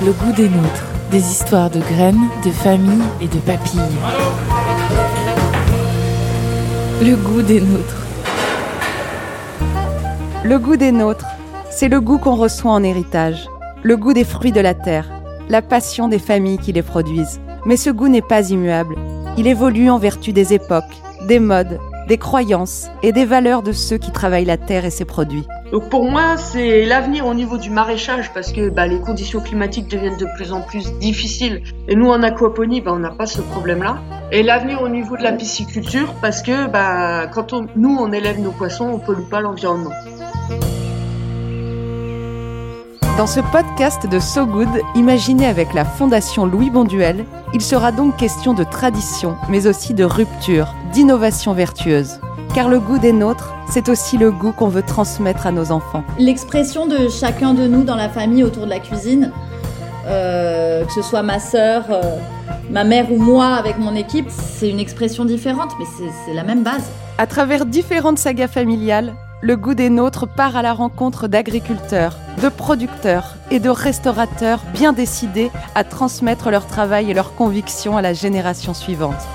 Le goût des nôtres. Des histoires de graines, de familles et de papilles. Le goût des nôtres. Le goût des nôtres, c'est le goût qu'on reçoit en héritage, le goût des fruits de la terre, la passion des familles qui les produisent. Mais ce goût n'est pas immuable. Il évolue en vertu des époques, des modes, des croyances et des valeurs de ceux qui travaillent la terre et ses produits. Donc pour moi, c'est l'avenir au niveau du maraîchage parce que bah, les conditions climatiques deviennent de plus en plus difficiles. Et nous, en aquaponie, bah, on n'a pas ce problème-là. Et l'avenir au niveau de la pisciculture parce que bah, quand nous, on élève nos poissons, on pollue pas l'environnement. Dans ce podcast de So Good, imaginé avec la Fondation Louis Bonduel, il sera donc question de tradition, mais aussi de rupture, d'innovation vertueuse. Car le goût des nôtres, c'est aussi le goût qu'on veut transmettre à nos enfants. L'expression de chacun de nous dans la famille autour de la cuisine, euh, que ce soit ma sœur, euh, ma mère ou moi avec mon équipe, c'est une expression différente, mais c'est la même base. À travers différentes sagas familiales, le goût des nôtres part à la rencontre d'agriculteurs, de producteurs et de restaurateurs bien décidés à transmettre leur travail et leurs convictions à la génération suivante.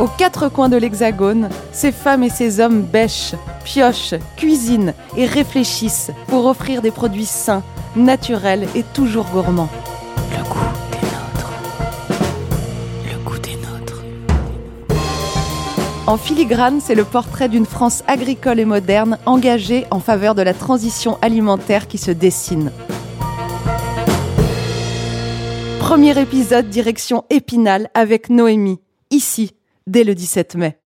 Aux quatre coins de l'Hexagone, ces femmes et ces hommes bêchent, piochent, cuisinent et réfléchissent pour offrir des produits sains, naturels et toujours gourmands. Le goût des nôtres. Le goût des nôtres. En filigrane, c'est le portrait d'une France agricole et moderne engagée en faveur de la transition alimentaire qui se dessine. Premier épisode direction Épinal avec Noémie, ici, dès le 17 mai.